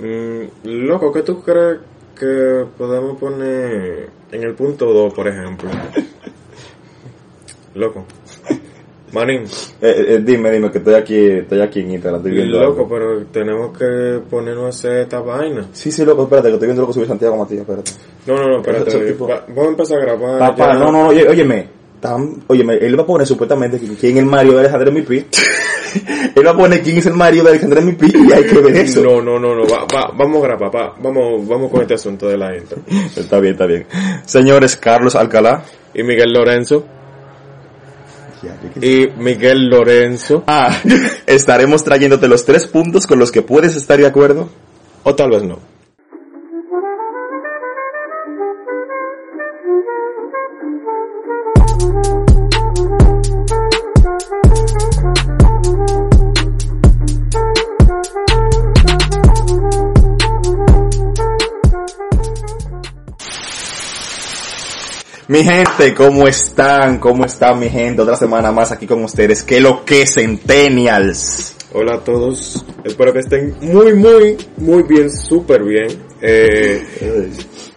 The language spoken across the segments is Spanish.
Mm, loco, ¿qué tú crees que podemos poner en el punto 2, por ejemplo? loco. Manín. Eh, eh, dime, dime, que estoy aquí, estoy aquí en Instagram, estoy viendo Loco, algo. pero tenemos que ponernos a hacer esta vaina. Sí, sí, loco, espérate, que estoy viendo lo que subió Santiago Matías, espérate. No, no, no, espérate. Ese tipo- va- vamos a empezar a grabar. Papá, no, no, oye, óyeme, tan, óyeme, él va a poner supuestamente que- quién es el Mario de Alexander MP. él va a poner quién es el Mario de Alexander MP y hay que ver eso. No, no, no, no, va- va- vamos a grabar, va, vamos, vamos con este asunto de la intro. Está bien, está bien. Señores, Carlos Alcalá. Y Miguel Lorenzo. Y Miguel Lorenzo. Ah, estaremos trayéndote los tres puntos con los que puedes estar de acuerdo. O tal vez no. Mi gente, ¿cómo están? ¿Cómo están mi gente? Otra semana más aquí con ustedes. ¿Qué lo que Centennials? Hola a todos. Espero que estén muy, muy, muy bien, súper bien. Eh,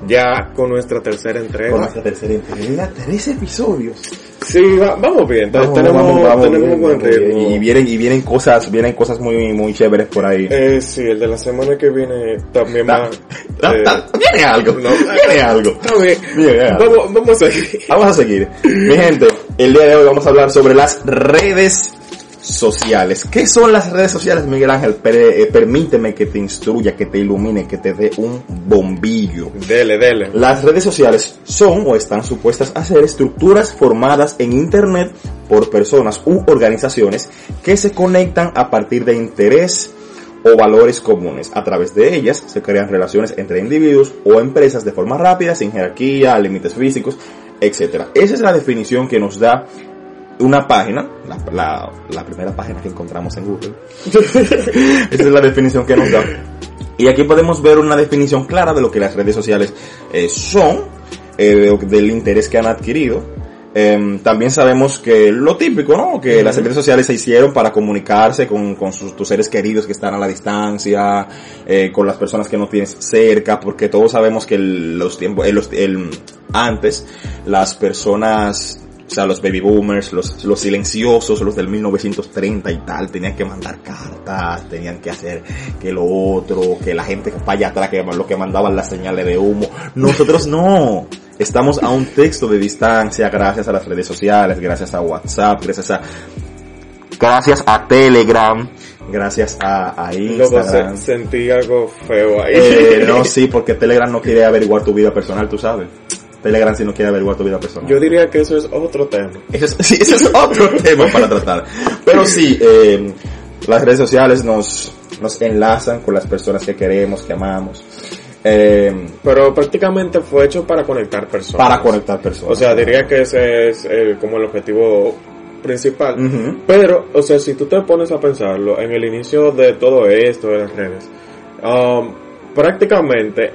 ya con nuestra tercera entrega. Con nuestra tercera entrega, tres episodios. Sí, va- vamos bien. Vamos, tenemos vamos, tenemos bien, buen ritmo. Y vienen, y vienen cosas, vienen cosas muy, muy chéveres por ahí. Eh, sí, el de la semana que viene también va. eh, viene algo, no. viene algo. Viene. Vamos, vamos a seguir. Vamos a seguir. Mi gente, el día de hoy vamos a hablar sobre las redes sociales. ¿Qué son las redes sociales, Miguel Ángel? Per- eh, permíteme que te instruya, que te ilumine, que te dé un bombillo. Dele, dele. Las redes sociales son o están supuestas a ser estructuras formadas en Internet por personas u organizaciones que se conectan a partir de interés o valores comunes. A través de ellas se crean relaciones entre individuos o empresas de forma rápida, sin jerarquía, límites físicos, etc. Esa es la definición que nos da una página, la, la- la primera página que encontramos en Google. Esa es la definición que nos da. Y aquí podemos ver una definición clara de lo que las redes sociales eh, son, eh, de- del interés que han adquirido. Em, también sabemos que lo típico, ¿no? Que las redes sociales se hicieron para comunicarse con, con sus, tus seres queridos que están a la distancia, eh, con las personas que no tienes cerca, porque todos sabemos que el- los tiempos, el- antes las personas o sea, los baby boomers, los, los silenciosos, los del 1930 y tal, tenían que mandar cartas, tenían que hacer que lo otro, que la gente para allá atrás, que lo que mandaban las señales de humo. Nosotros no. Estamos a un texto de distancia gracias a las redes sociales, gracias a WhatsApp, gracias a, gracias a Telegram, gracias a, a Instagram. se, sentí algo feo ahí. Eh, no, sí, porque Telegram no quiere averiguar tu vida personal, tú sabes. Telegram sí no quiere averiguar tu vida personal. Yo diría que eso es otro tema. Ese es, sí, ese es otro tema para tratar. Pero sí, eh, las redes sociales nos, nos enlazan con las personas que queremos, que amamos, eh, Pero prácticamente fue hecho para conectar personas. para conectar personas. O sea, diría que ese es eh, como el objetivo principal. Pero, o sea, si tú te pones a pensarlo, en el inicio de todo esto de las redes, um, prácticamente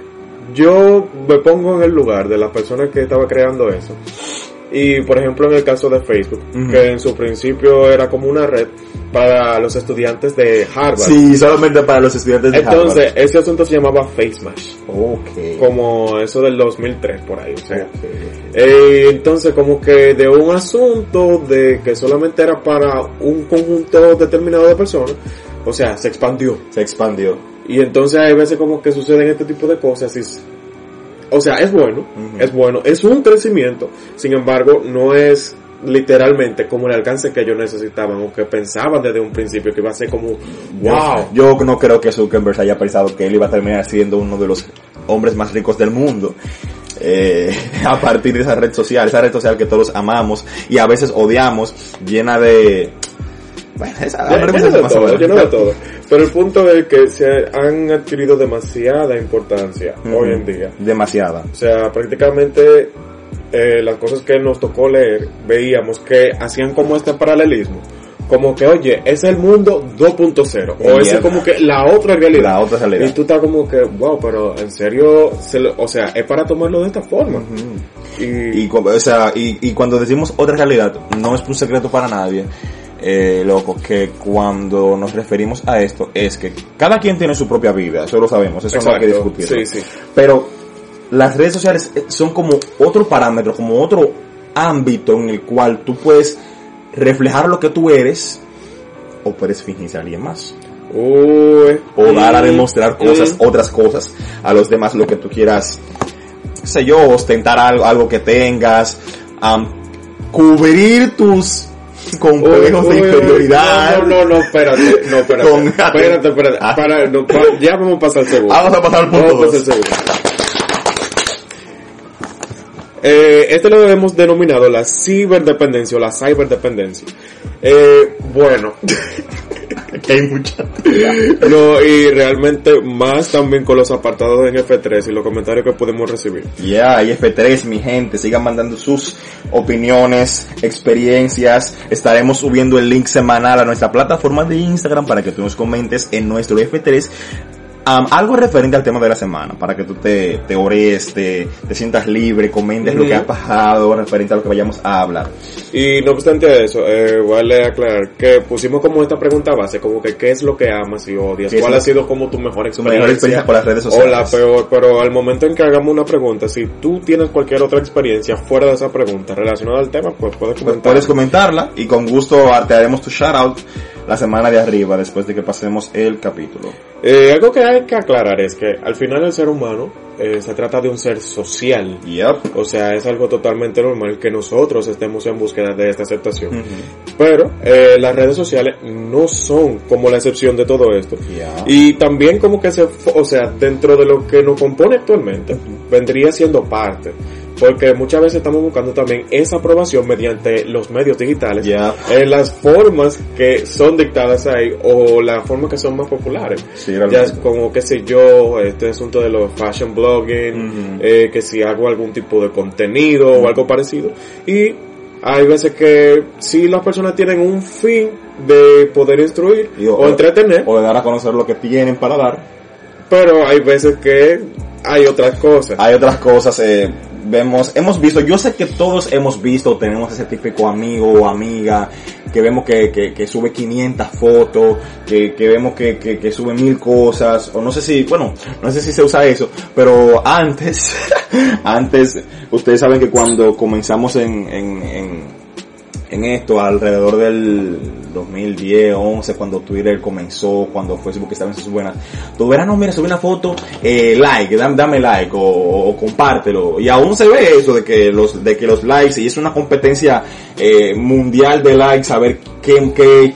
yo me pongo en el lugar de la persona que estaba creando eso. Y, por ejemplo, en el caso de Facebook, que en su principio era como una red para los estudiantes de Harvard. Sí, solamente para los estudiantes de Entonces, ese asunto se llamaba FaceMash. Harvard. Ok. Como eso del 2003, por ahí. O sea, eh, entonces, como que de un asunto de que solamente era para un conjunto determinado de personas, o sea, se expandió. Se expandió. Y entonces hay veces como que suceden este tipo de cosas y, o sea, es bueno, es bueno, es un crecimiento, sin embargo, no es literalmente como el alcance que ellos necesitaban o que pensaban desde un principio que iba a ser como, wow. Yo, yo no creo que Zuckerberg haya pensado que él iba a terminar siendo uno de los hombres más ricos del mundo. eh, a partir de esa red social, esa red social que todos amamos y a veces odiamos, llena de... Bueno, esa, Lleno hablaremos de de todo, de. Pero el punto es que se han adquirido demasiada importancia hoy en día. Demasiada. O sea, prácticamente eh, las cosas que nos tocó leer, veíamos que hacían como este paralelismo. Como que, oye, es el mundo 2.0. O es como que la otra realidad. La otra realidad. Y tú estás como que, wow, pero en serio, se lo- o sea, es para tomarlo de esta forma. Y, Y, cu- o sea, y, y cuando decimos otra realidad, no es un secreto para nadie. Eh, loco, que cuando nos referimos a esto es que cada quien tiene su propia vida, eso lo sabemos, eso no hay que Exacto. discutir. Sí, sí. Pero las redes sociales eh, son como otro parámetro, como otro ámbito en el cual tú puedes reflejar lo que tú eres o puedes fingir ser alguien más. Uy. O dar a demostrar cosas, otras cosas a los demás, lo que tú quieras, sé yo, ostentar algo, algo que tengas, cubrir tus complejos Uy, de inferioridad. No, no, no, espérate, no, espérate. Con- espérate, espérate. Ah. Para, no, pa- ya vamos a pasar al segundo. Vamos a pasar al punto Vamos a pasar al segundo. Eh, este lo hemos denominado la ciberdependencia o la cyberdependencia. Eh, bueno, Que hay mucha- no, y realmente más también con los apartados en F3 y los comentarios que podemos recibir. Ya, y F3, mi gente, sigan mandando sus opiniones, experiencias. Estaremos subiendo el link semanal a nuestra plataforma de Instagram para que tú nos comentes en nuestro F3 am, algo referente al tema de la semana, para que tú te, te ores, te, te sientas libre, comentes lo que ha pasado referente a lo que vayamos a hablar. Y no obstante eso, eh, vale aclarar que pusimos como esta pregunta base, como que qué es lo que amas y odias, ¿Qué es cuál ha sido como tu mejor Tu experiencia, mejor experiencia con las redes o sociales. la peor, pero al momento en que hagamos una pregunta, si tú tienes cualquier otra experiencia fuera de esa pregunta relacionada al tema, pues puedes Pues comentar. puedes comentarla y con gusto te haremos tu shout out la semana de arriba después de que pasemos el capítulo. Eh, algo que hay que aclarar es que al final el ser humano eh, se trata de un ser social. Yep. O sea, es algo totalmente normal que nosotros estemos en búsqueda de esta aceptación. Ujú. Pero eh, las redes sociales no son como la excepción de todo esto. Ya. Y también como que se, o sea, dentro de lo que nos compone actualmente, vendría siendo parte. Porque muchas veces estamos buscando también esa aprobación mediante los medios digitales, Ya. en las formas que son dictadas ahí o las formas que son más populares. Sí, Ya es como, qué sé yo, este asunto de los fashion blogging, eh, que si hago algún tipo de contenido o algo parecido. Y hay veces que si las personas tienen un fin de poder instruir Y o, entretener, o de dar a conocer lo que tienen para dar. pero hay veces que hay otras cosas. Hay otras cosas, eh, vemos, hemos visto, yo sé que todos hemos visto, tenemos ese típico amigo o amiga, que vemos que, que, que sube 500 fotos, que, que vemos que, que, sube mil cosas, o no sé si, bueno, no sé si se usa eso, pero antes, antes, ustedes saben que cuando comenzamos en, en, en, en esto alrededor del 2010, 11, cuando Twitter comenzó, cuando Facebook estaba en sus buenas. Tú verás, no, mira, subí una foto, eh, like, dame, dame like o, o compártelo. Y aún se ve eso de que los, de que los likes, y es una competencia eh, mundial de likes, a ver qué, qué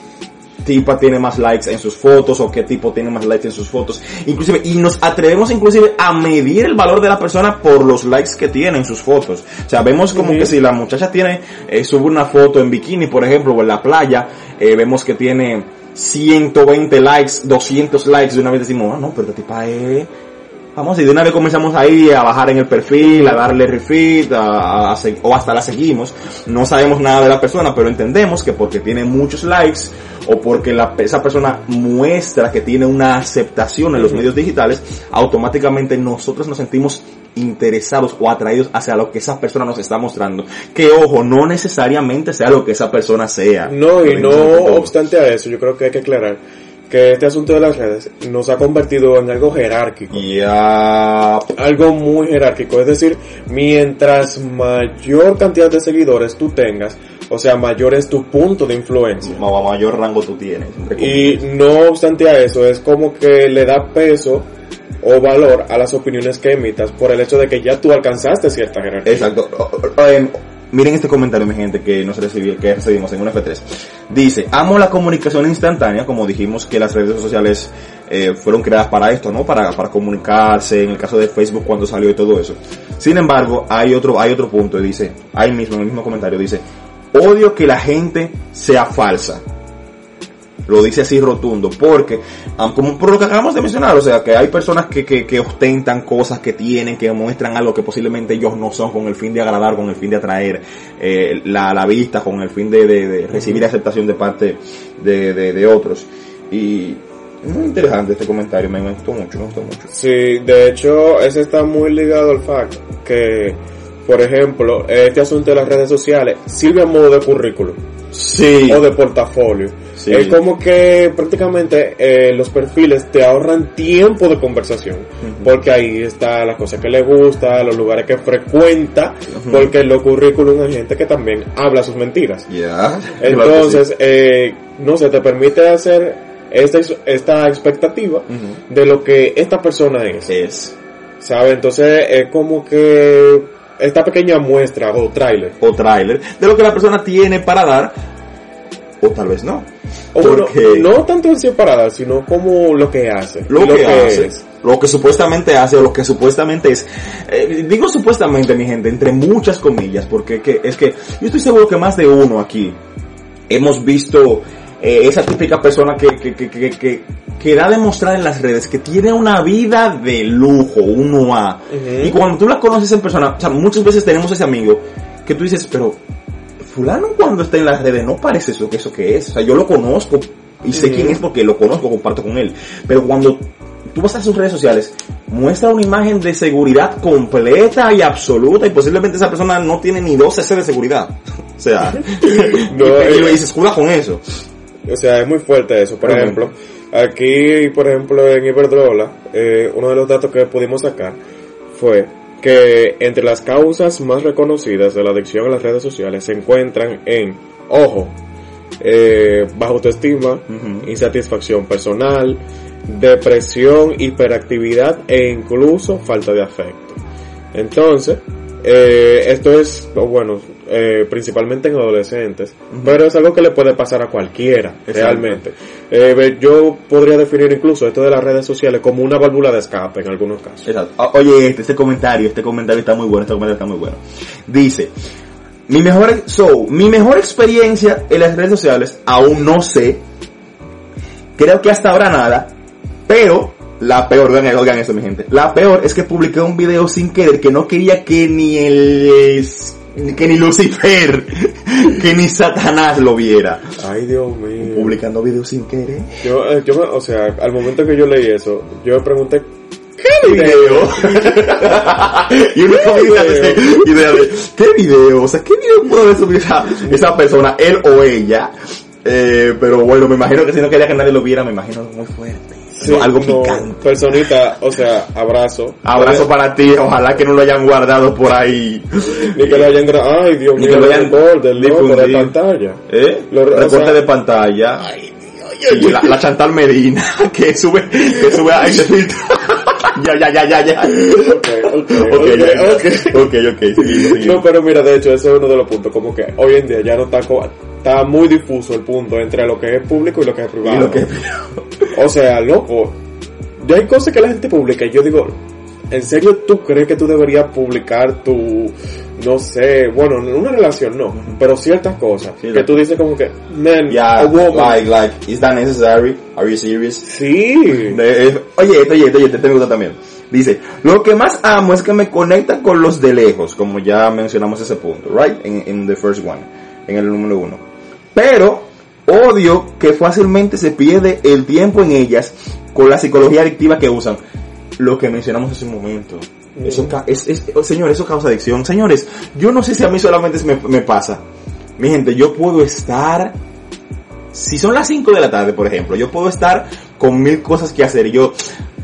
tipa tiene más likes en sus fotos o qué tipo tiene más likes en sus fotos. Inclusive, y nos atrevemos inclusive a medir el valor de la persona por los likes que tiene en sus fotos. O sea, vemos como que si la muchacha tiene, eh, sube una foto en bikini, por ejemplo, o en la playa, eh, vemos que tiene 120 likes, 200 likes, de una vez decimos, ah, no, pero esta tipa es... Vamos, y de una vez comenzamos ahí a bajar en el perfil, a darle refit, a, o hasta la seguimos. No sabemos nada de la persona, pero entendemos que porque tiene muchos likes o porque la, esa persona muestra que tiene una aceptación en los medios digitales, automáticamente nosotros nos sentimos interesados o atraídos hacia lo que esa persona nos está mostrando. Que ojo, no necesariamente sea lo que esa persona sea. No, y no obstante a eso, yo creo que hay que aclarar que este asunto de las redes nos ha convertido en algo jerárquico. Ya, Algo muy jerárquico, es decir, mientras mayor cantidad de seguidores tú tengas, o sea, mayor es tu punto de influencia. ma- mayor rango tú tienes. Y no obstante a eso, es como que le da peso o valor a las opiniones que emitas por el hecho de que ya tú alcanzaste cierta jerarquía. Exacto. Miren este comentario, mi gente, que nos recibió, que recibimos en un F3. Dice, amo la comunicación instantánea, como dijimos que las redes sociales eh, fueron creadas para esto, ¿no? Para, para comunicarse, en el caso de Facebook cuando salió y todo eso. Sin embargo, hay otro, hay otro punto, dice, ahí mismo, en el mismo comentario, dice, odio que la gente sea falsa. Lo dice así rotundo, porque, como por lo que acabamos de mencionar, o sea, que hay personas que, que, que ostentan cosas que tienen, que muestran algo que posiblemente ellos no son, con el fin de agradar, con el fin de atraer eh, la, la vista, con el fin de, de- de recibir aceptación de parte de, de, de otros. Y es muy interesante este comentario, me gustó mucho, me gustó mucho. Sí, de hecho, ese está muy ligado al fact que, por ejemplo, este asunto de las redes sociales sirve a modo de currículum. sí. o de portafolio. Es como que prácticamente eh, los perfiles te ahorran tiempo de conversación, porque ahí está las cosas que le gusta, los lugares que frecuenta, porque en los currículum hay gente que también habla sus mentiras. Entonces, eh, no sé, te permite hacer esta, esta expectativa de lo que esta persona es. Es. ¿Sabe? Entonces es como que esta pequeña muestra o tráiler. O tráiler de lo que la persona tiene para dar o tal vez no. O porque no tanto en sí para dar, sino como lo que hace. Lo, que, hace. Lo que supuestamente hace o lo que supuestamente es. Eh, digo supuestamente, mi gente, entre muchas comillas, porque que, es que yo estoy seguro que más de uno aquí hemos visto eh, esa típica persona que, que, que, que, que da a demostrar en las redes que tiene una vida de lujo, uno a. Y cuando tú la conoces en persona, o sea, muchas veces tenemos ese amigo que tú dices, pero fulano cuando está en las redes no parece eso que eso que es. O sea, yo lo conozco y sé quién es porque lo conozco, comparto con él. Pero cuando tú vas a sus redes sociales, muestra una imagen de seguridad completa y absoluta y posiblemente esa persona no tiene ni dos cc de seguridad. o sea, no, y, y, se escuda con eso. O sea, es muy fuerte eso. Por ejemplo, aquí, por ejemplo, en Iberdrola, eh, uno de los datos que pudimos sacar fue que entre las causas más reconocidas de la adicción a las redes sociales se encuentran en, ojo, eh, baja autoestima, insatisfacción personal, depresión, hiperactividad e incluso falta de afecto. Entonces, eh, esto es, bueno, eh, principalmente en adolescentes, pero es algo que le puede pasar a cualquiera, realmente. Eh, yo podría definir incluso esto de las redes sociales como una válvula de escape en algunos casos. Exacto. Oye, este, este comentario, este comentario está muy bueno, este comentario está muy bueno. Dice, mi mejor, so, mi mejor experiencia en las redes sociales, aún no sé, creo que hasta ahora nada, pero la peor, oigan, oigan eso mi gente, la peor es que publiqué un video sin querer que no quería que ni el que ni Lucifer, que ni Satanás lo viera. Ay, Dios mío. Publicando videos sin querer. Yo, eh, yo, o sea, al momento que yo leí eso, yo me pregunté, ¿qué video? y uno comienza idea de, ¿qué video? O sea, ¿qué video puede subir esa, esa persona, él o ella? Eh, pero bueno, me imagino que si no quería que nadie lo viera, me imagino muy fuerte algo picante. Personita, o sea, abrazo. Abrazo para ti, ojalá que no lo hayan guardado por ahí. Ni que lo hayan grabado, ay Dios mío, que lo hayan de pantalla. ¿Eh? Recorte de pantalla. Ay, Dios, la, la, Chantal Medina, que sube, que sube a ese filtro. ya, ya, ya, ya, ya. Ok, ok, ok, ok, okay, No, pero mira, de hecho, ese es uno de los puntos, como que hoy en día ya no está, está muy difuso el punto entre lo que es público y lo que es privado. Y lo que es o sea, loco, ya hay cosas que la gente publica y yo digo, ¿en serio tú crees que tú deberías publicar tu, no sé, bueno, una relación no, pero ciertas cosas que tú dices como que, man, yeah, like, like, is that necessary? Are you serious? Sí. oye, oye, oye, te tengo también. Dice, lo que más amo es que me conecta con los de lejos, como ya mencionamos ese punto, right? En the first one, en el número uno. Pero Odio que fácilmente se pierde el tiempo en ellas con la psicología adictiva que usan. Lo que mencionamos hace un momento. Eso es, es, oh, señores, eso causa adicción. Señores, yo no sé si a mí solamente me, me pasa. Mi gente, yo puedo estar, si son las 5 de la tarde, por ejemplo, yo puedo estar con mil cosas que hacer y yo,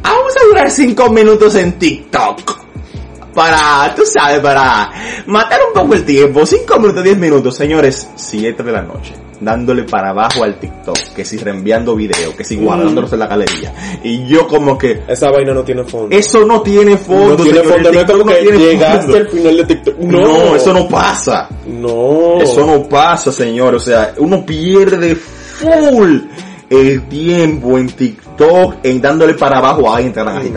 vamos a durar 5 minutos en TikTok. Para, tú sabes, para matar un poco el tiempo. 5 minutos, 10 minutos, señores, 7 de la noche dándole para abajo al TikTok, que si reenviando video, que si guardándolos en la galería. Y yo como que... Esa vaina no tiene fondo. Eso no tiene fondo. No tiene fondo, no, llegaste al final de TikTok. No. eso no pasa. No. Eso no pasa, señor. O sea, uno pierde full el tiempo en TikTok en dándole para abajo a Instagram.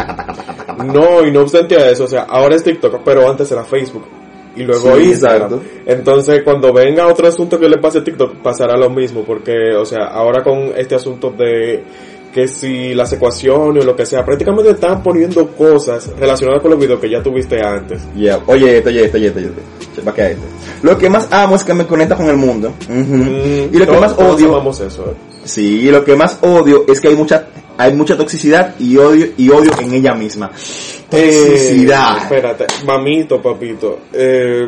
No, y no obstante a eso, o sea, ahora es TikTok, pero antes era Facebook y luego Instagram. Entonces, cuando venga otro asunto que le pase a TikTok, pasará lo mismo, porque, o sea, ahora con este asunto de que si las ecuaciones o lo que sea, prácticamente están poniendo cosas relacionadas con los videos que ya tuviste antes. Yeah. Oye, oye, oye, oye, oye. Lo que más amo es que me conecta con el mundo. Mm, y lo que más odio... eso, eh. Sí, lo que más odio es que hay mucha hay mucha toxicidad y odio y odio en ella misma. Toxicidad. Eh, espérate, mamito, papito. Eh,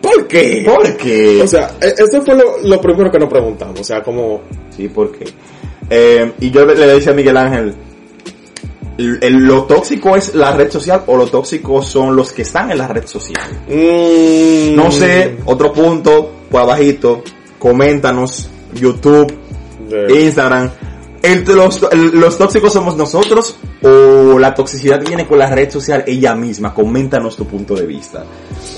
¿Por qué? ¿Por qué? O sea, e- eso fue lo, lo primero que nos preguntamos. O sea, como... Sí, ¿por qué? Eh, y yo le decía a Miguel Ángel, el- el- ¿lo tóxico es la red social o lo tóxico son los que están en la red social? mm, No sé, otro punto, por abajito, coméntanos, YouTube, Instagram. El- los, los tóxicos somos nosotros o la toxicidad viene con la red social ella misma. Coméntanos tu punto de vista.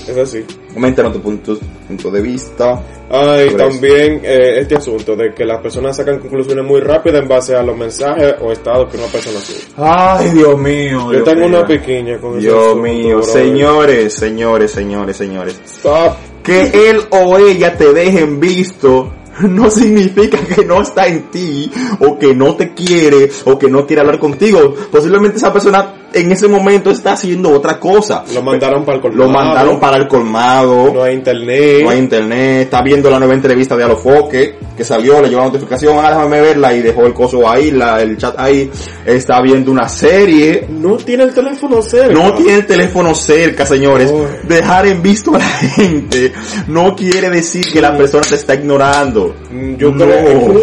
Es así. Coméntanos tu punto, punto de vista. Ay, también eh, este asunto de que las personas sacan conclusiones muy rápidas en base a los mensajes o estados que una persona sube. Ay, Dios mío. Yo Dios tengo mío. una pequeña con ese Dios asunto, mío, brother. señores, señores, señores, señores. Stop. Que él o ella te dejen visto no significa que no está en ti o que no te quiere o que no quiere hablar contigo. Posiblemente esa persona en ese momento está haciendo otra cosa. Lo mandaron para el colmado. Lo mandaron para el colmado. No hay internet. No hay internet, está viendo la nueva entrevista de Alofoque, que salió, le llegó la notificación, ah, déjame verla y dejó el coso ahí, la, el chat ahí, está viendo una serie, No tiene el teléfono cerca. no tiene el teléfono cerca, señores. Dejar en visto a la gente no quiere decir que la persona te está ignorando. Mm, Yo no, creo.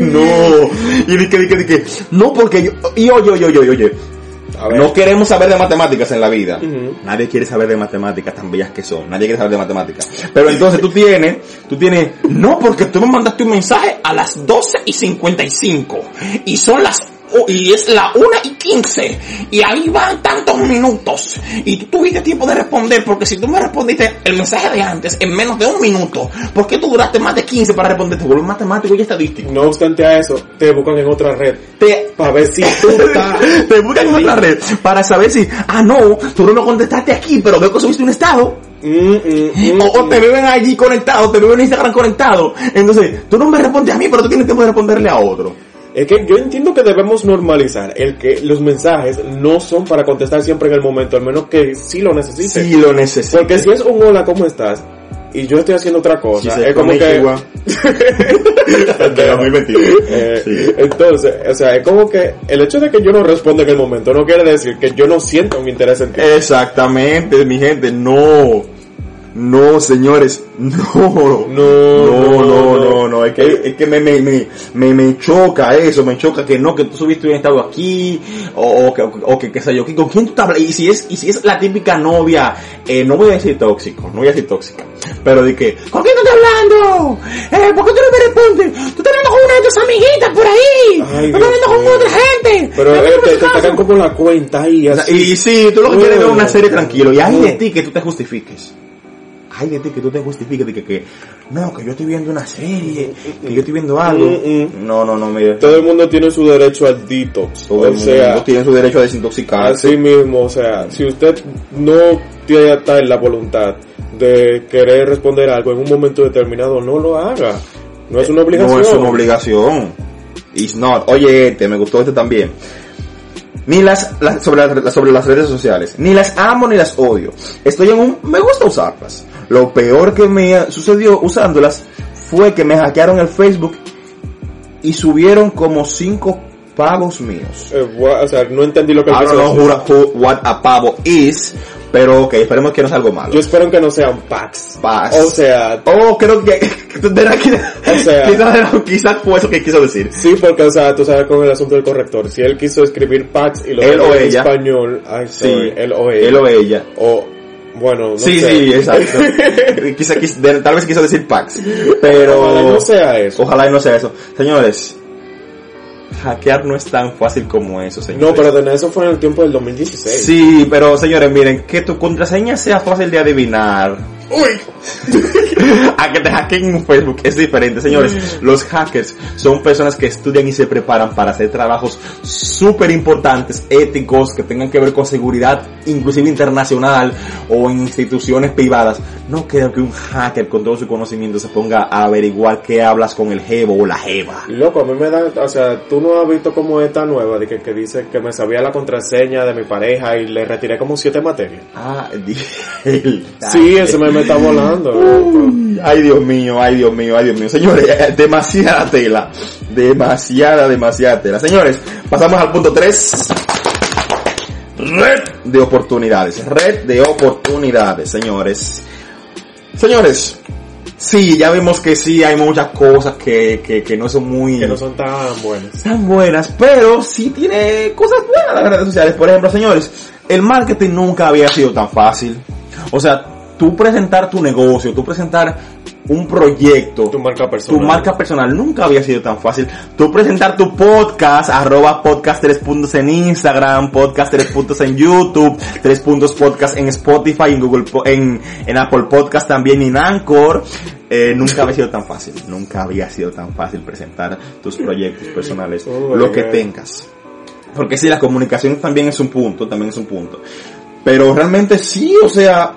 No. Y que, que, que, no porque yo, y oye, oye, oye, oye. No queremos saber de matemáticas en la vida. Nadie quiere saber de matemáticas tan bellas que son. Nadie quiere saber de matemáticas. Pero entonces tú tienes, tú tienes, no porque tú me mandaste un mensaje a las 12 y 55 y son las y es la 1 y 15 y ahí van tantos minutos y tú tuviste tiempo de responder porque si tú me respondiste el mensaje de antes en menos de un minuto, ¿por qué tú duraste más de 15 para responder? Te vuelves matemático y estadístico. No obstante a eso, te buscan en otra red. Te, Para ver si tú estás. te buscan en otra red para saber si, ah no, tú no me contestaste aquí, pero veo que subiste un estado. Mm, mm, mm, O, o te ven allí conectado, te ven en Instagram conectado. Entonces, tú no me respondes a mí, pero tú tienes tiempo de responderle a otro. Es que yo entiendo que debemos normalizar el que los mensajes no son para contestar siempre en el momento, al menos que sí lo necesites. Si lo necesitas. Porque si es un hola, ¿cómo estás? Y yo estoy haciendo otra cosa, Si es como que... konnichiwa. De 2022. Eh, Sí. Entonces, o sea, es como que el hecho de que yo no responda en el momento no quiere decir que yo no siento mi interés en ti. Exactamente, mi gente, no. No, señores, no. No, no, no, no, no, es que, es que me, me, me, me, me choca eso, me choca que no, que tú subiste un estado aquí, o, o que, o que, qué sé yo, con quién tú estás hablando, y si es, y si es la típica novia, eh, no voy a decir tóxico, no voy a decir tóxica, pero de que, ¿con quién tú estás hablando? Eh, ¿por qué tú no me respondes? Tú estás hablando con una de tus amiguitas por ahí, tú estás hablando con otra gente, Pero eh, te, sacan como la cuenta ahí, así. Y sí, tú lo que quieres es ver una serie tranquilo. Y hay de ti que tú te justifiques. Hay de ti que tú te justifiques de que, que no, que yo estoy viendo una serie, que yo estoy viendo algo. Mm, No, no, no, mire. Todo el mundo tiene su derecho al detox. Todo o el mundo tiene su derecho a desintoxicarse. así mismo, o sea, si usted no tiene tal la voluntad de querer responder algo en un momento determinado, no lo haga. No es una obligación. No es una obligación. It's not. Oye, este, me gustó este también ni las, las, sobre, las, sobre las redes sociales, ni las amo ni las odio. Estoy en un me gusta usarlas. Lo peor que me sucedió usándolas fue que me hackearon el Facebook y subieron como 5 pavos míos. Eh, o sea, no entendí lo que Ahora no juro what a pavo is, pero ok, esperemos que no sea algo malo. Yo espero que no sean packs. Packs. O sea. Oh, creo que. o sea. Quizás, fue eso que quiso decir. Sí, porque, o sea, tú sabes con el asunto del corrector. Si él quiso escribir packs y lo él o ella. en español. Ay, sí. Él o ella. Él o ella. O. Bueno, no sí, sé. Sí, exacto. quizá, quizá, tal vez quiso decir packs. Pero. No sea eso. Ojalá no sea eso. Señores, hackear no es tan fácil como eso, señores. No, pero eso fue en el tiempo del 2016. Sí, pero señores, miren, que tu contraseña sea fácil de adivinar. Uy. a que te hackeen en Facebook es diferente, señores. Los hackers son personas que estudian y se preparan para hacer trabajos súper importantes, éticos, que tengan que ver con seguridad, inclusive internacional o en instituciones privadas. No creo que un hacker con todo su conocimiento se ponga a averiguar qué hablas con el jevo o la jeva. Loco, a mí me da, o sea, tú no has visto como esta nueva de que, que dice que me sabía la contraseña de mi pareja y le retiré como siete materias. Ah, el- Sí, ese me, me está volando. Ay, Dios mío, ay, Dios mío, ay, Dios mío. Señores, eh, demasiada tela. Demasiada, demasiada tela. Señores, pasamos al punto 3. Red de oportunidades. Red de oportunidades, señores. Señores, sí, ya vemos que sí hay muchas cosas que, que, que no son muy... Que no son tan buenas. tan buenas, pero sí tiene cosas buenas las redes sociales. Por ejemplo, señores, el marketing nunca había sido tan fácil. O sea, tú presentar tu negocio, tú presentar un proyecto, Tu marca personal. tu marca personal nunca había sido tan fácil. Tú presentar tu podcast, arroba podcast 3 puntos en Instagram, podcast 3 puntos en YouTube, 3 puntos podcast en Spotify, en Google, en, en Apple Podcast también en Anchor. Eh, nunca había sido tan fácil, nunca había sido tan fácil presentar tus proyectos personales, Oh, lo que God. tengas. Porque sí, la comunicación también es un punto, también es un punto. Pero realmente sí, o sea,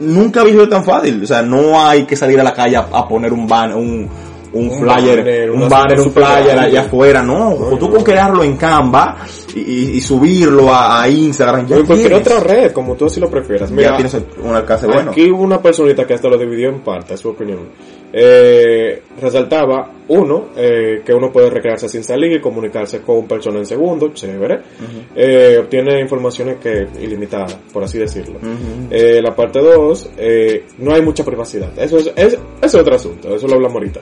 nunca había sido tan fácil. O sea, no hay que salir a la calle a, a poner un ban, un, un, Un flyer, banner, un banner, un flyer allá afuera, no. No, tú no. con crearlo en Canva y, subirlo a, a Instagram, ya O en cualquier tienes, otra red, como tú así lo prefieras. ya Mira, tienes un alcance bueno. Aquí hubo una personita que hasta lo dividió en parte, es su opinión. Eh, resaltaba, uno, eh, que uno puede recrearse sin salir y comunicarse con personas en segundo, chévere. Eh, obtiene informaciones que ilimitadas, por así decirlo. La parte 2, no hay mucha privacidad. Eso es, es, es otro asunto, eso lo hablamos ahorita.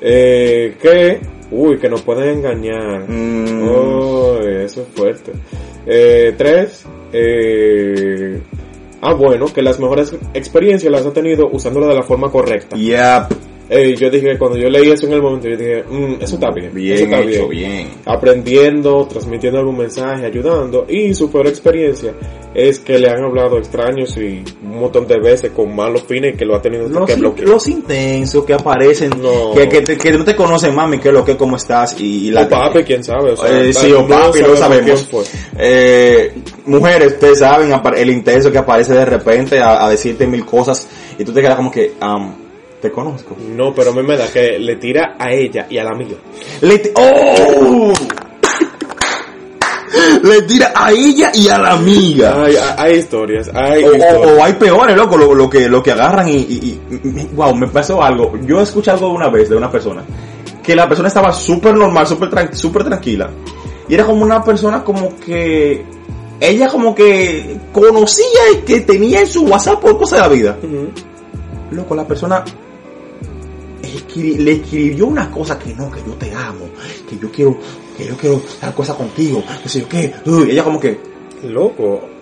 Que, uy, que nos pueden engañar. Mm. Oh, eso es fuerte. Eh, tres, eh, ah, bueno, que las mejores experiencias las ha tenido usándola de la forma correcta. Yep, Eh, yo dije, cuando yo leí eso en el momento, yo dije, mm, eso está bien. eso bien está hecho, bien. aprendiendo, transmitiendo algún mensaje, ayudando. Y su peor experiencia es que le han hablado extraños y un montón de veces con malos fines que lo ha tenido Los, que bloquear. los intensos que aparecen, No. que, que, te- que no te conocen, mami, que lo que, cómo estás, y, y O papi, quién sabe. O sea, Eh, sí, o papi, quién sabemos. Eh, mujeres, ustedes saben, el intenso que aparece de repente a, a decirte mil cosas y tú te quedas como que, am, te conozco. No, pero a mí me da que le tira a ella y a la amiga. Le ti- ¡Oh! Le tira a ella y a la amiga. Hay, hay, hay historias, hay O, o- historias. o hay peores, loco, lo, lo que, lo que agarran y, y, y- wow, me pasó algo. Yo escuché algo una vez de una persona, que la persona estaba súper normal, súper tran- súper tranquila, y era como una persona como que, ella como que conocía y que tenía en su WhatsApp por cosas de la vida. Ujú. Loco, la persona le escribió una cosa que no, que yo te amo, que yo quiero, que yo quiero tal cosa contigo, que sé yo qué. Uy, ella como que, Loco.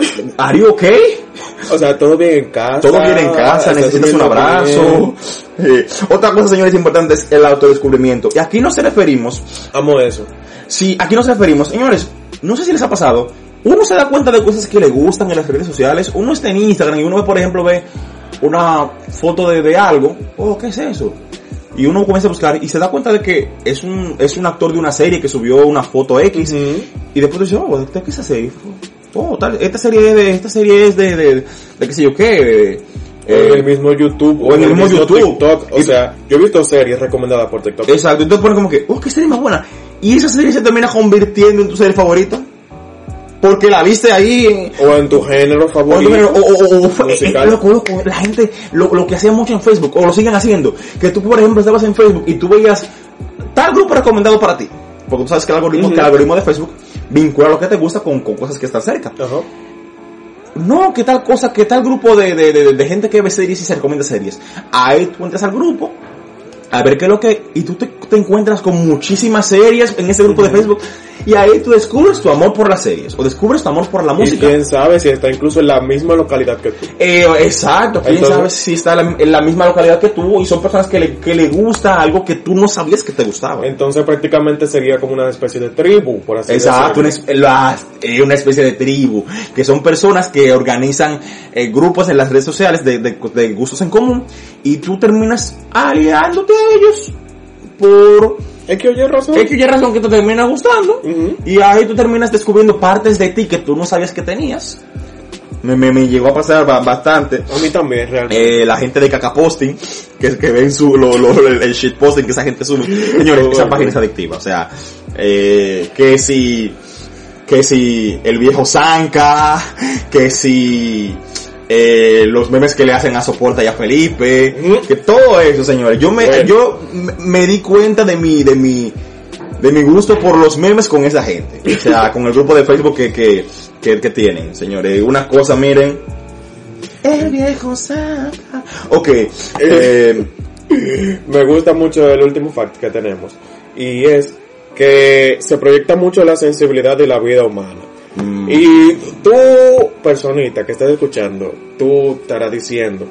¿are you okay? O sea, todo bien en casa. Todo bien en casa, necesitas un abrazo. Eh, otra cosa, señores, importante es el autodescubrimiento. Y aquí no se referimos, Amo eso. si aquí nos referimos, señores, no sé si les ha pasado, uno se da cuenta de cosas que le gustan en las redes sociales, uno está en Instagram y uno, por ejemplo, ve una foto de, de algo, oh, ¿qué es eso? Y uno comienza a buscar y se da cuenta de que es un, es un actor de una serie que subió una foto X y después dice, oh, ¿de qué es esa serie? Oh, tal, esta serie es de, esta serie es de, de, de qué sé yo qué, de, en eh, el mismo YouTube. o en el mismo YouTube. TikTok. O Y- sea, yo he visto series recomendadas por TikTok. Exacto, entonces ponen como que, oh, qué serie más buena. Y esa serie se termina convirtiendo en tu serie favorita. Porque la viste ahí en... O en tu género O, favorito. o, o- o- musical. eh, loco, la gente, lo, lo que hacía mucho en Facebook, o lo siguen haciendo, que tú, por ejemplo, estabas en Facebook y tú veías tal grupo recomendado para ti. Porque tú sabes que el algoritmo, que el algoritmo de Facebook vincula lo que te gusta con, con cosas que están cerca. No, que tal cosa, que tal grupo de, de, de, de gente que ve series y se recomienda series. Ahí tú entras al grupo, a ver qué es lo que... Y tú te, te encuentras con muchísimas series en ese grupo de Facebook. Y ahí tú descubres tu amor por las series. O descubres tu amor por la Y música. quién sabe si está incluso en la misma localidad que tú. Eh, exacto, quién Entonces- sabe si está en la, en la misma localidad que tú y son personas que le, que le gusta algo que tú no sabías que te gustaba. Entonces prácticamente sería como una especie de tribu, por así Exacto, una, decirlo. es- las- eh, una especie de tribu, que son personas que organizan eh, grupos en las redes sociales de, de- de gustos en común y tú terminas aliándote a ellos por Es que oye razón. X y razón que te termina gustando y ahí tú terminas descubriendo partes de ti que tú no sabías que tenías. Me, me, me llegó a pasar ba- bastante. A mí también, realmente. Eh, la gente de cacaposting, que, que ven su, lo, lo- el, el shitposting que esa gente sube. Señores, esa página es adictiva. O sea, eh, que si, que si el viejo Zanca, que si, eh, los memes que le hacen a Soporta y a Felipe, que todo eso, señores. Yo me, Bueno. yo me- di cuenta de mi, de mi, de mi gusto por los memes con esa gente. O sea, con el grupo de Facebook que, que, que, que tienen, señores. Una cosa, miren. El viejo ok. Eh, Me gusta mucho el último fact que tenemos. Y es que se proyecta mucho la sensibilidad de la vida humana. Mm, Y tú, personita que estás escuchando, tú estarás diciendo,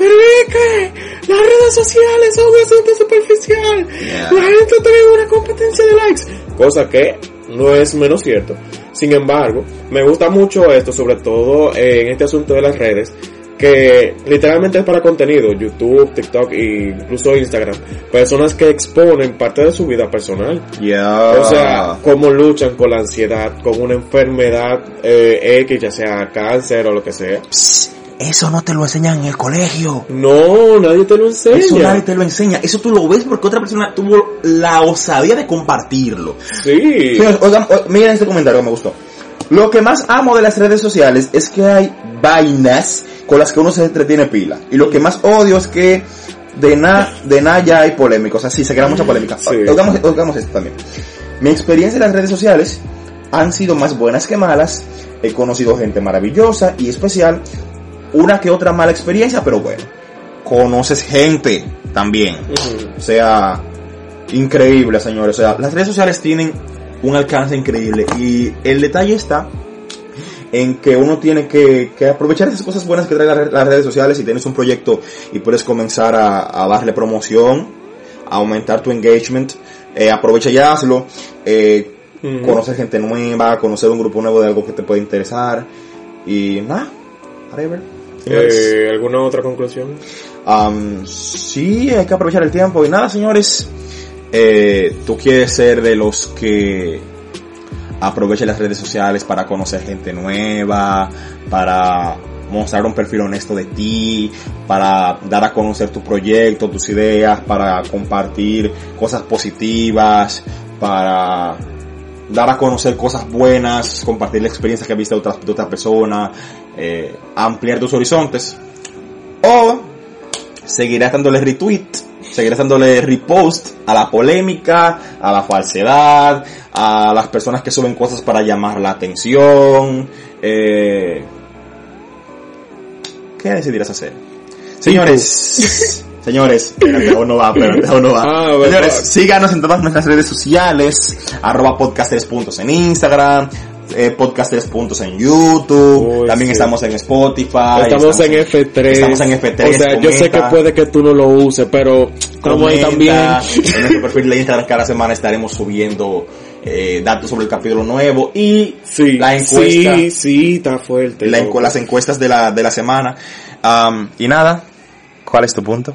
pero es que las redes sociales son un asunto superficial. Yeah. La gente tiene una competencia de likes. Cosa que no es menos cierto. Sin embargo, me gusta mucho esto, sobre todo en este asunto de las redes, que literalmente es para contenido, YouTube, TikTok e incluso Instagram. Personas que exponen parte de su vida personal. O sea, cómo luchan con la ansiedad, con una enfermedad eh, X, ya sea cáncer o lo que sea. Psst, eso no te lo enseñan en el colegio. No, nadie te lo enseña. Eso nadie te lo enseña. Eso tú lo ves porque otra persona tuvo la osadía de compartirlo. Sí. Oigan, miren este comentario que me gustó. Lo que más amo de las redes sociales es que hay vainas con las que uno se entretiene pila. Y lo que más odio es que de nada de nada ya hay polémicos. Así se crea mucha polémica. Sí. Oigamos, oigamos esto también. Mi experiencia en las redes sociales han sido más buenas que malas. He conocido gente maravillosa y especial. Una que otra mala experiencia, pero bueno. Conoces gente también. O sea, increíble, señores. O sea, las redes sociales tienen un alcance increíble. Y el detalle está en que uno tiene que, que aprovechar esas cosas buenas que traen las, re- las redes sociales. Y tienes un proyecto y puedes comenzar a, a darle promoción, a aumentar tu engagement, eh, aprovecha y hazlo, eh, conocer gente nueva, conocer un grupo nuevo de algo que te puede interesar. Y nada, whatever. Eh, ¿Alguna otra conclusión? Am, sí, hay que aprovechar el tiempo. Y nada, señores, eh, tú quieres ser de los que aprovechen las redes sociales para conocer gente nueva, para mostrar un perfil honesto de ti, para dar a conocer tu proyecto, tus ideas, para compartir cosas positivas, para dar a conocer cosas buenas, compartir la experiencia que has visto de otras de otra persona, eh, ampliar tus horizontes. O seguirás dándole retweet, seguirás dándole repost a la polémica, a la falsedad, a las personas que suben cosas para llamar la atención. Eh, ¿Qué decidirás hacer? Señores, señores, espérate, aún no va, espérate, aún no va. Ah. Señores, síganos en todas nuestras redes sociales, arroba podcast 3 puntos en Instagram, eh, podcast 3 puntos en YouTube, Uy, también sí. estamos en Spotify. Estamos en F3. Estamos en F3. O sea, yo sé que puede que tú no lo uses, pero estamos ahí también. En nuestro perfil de Instagram cada semana estaremos subiendo eh, datos sobre el capítulo nuevo y Sí, la encuesta, sí, sí, está fuerte. la loco. encu- las encuestas de la, de la semana. Am, y nada, ¿cuál es tu punto?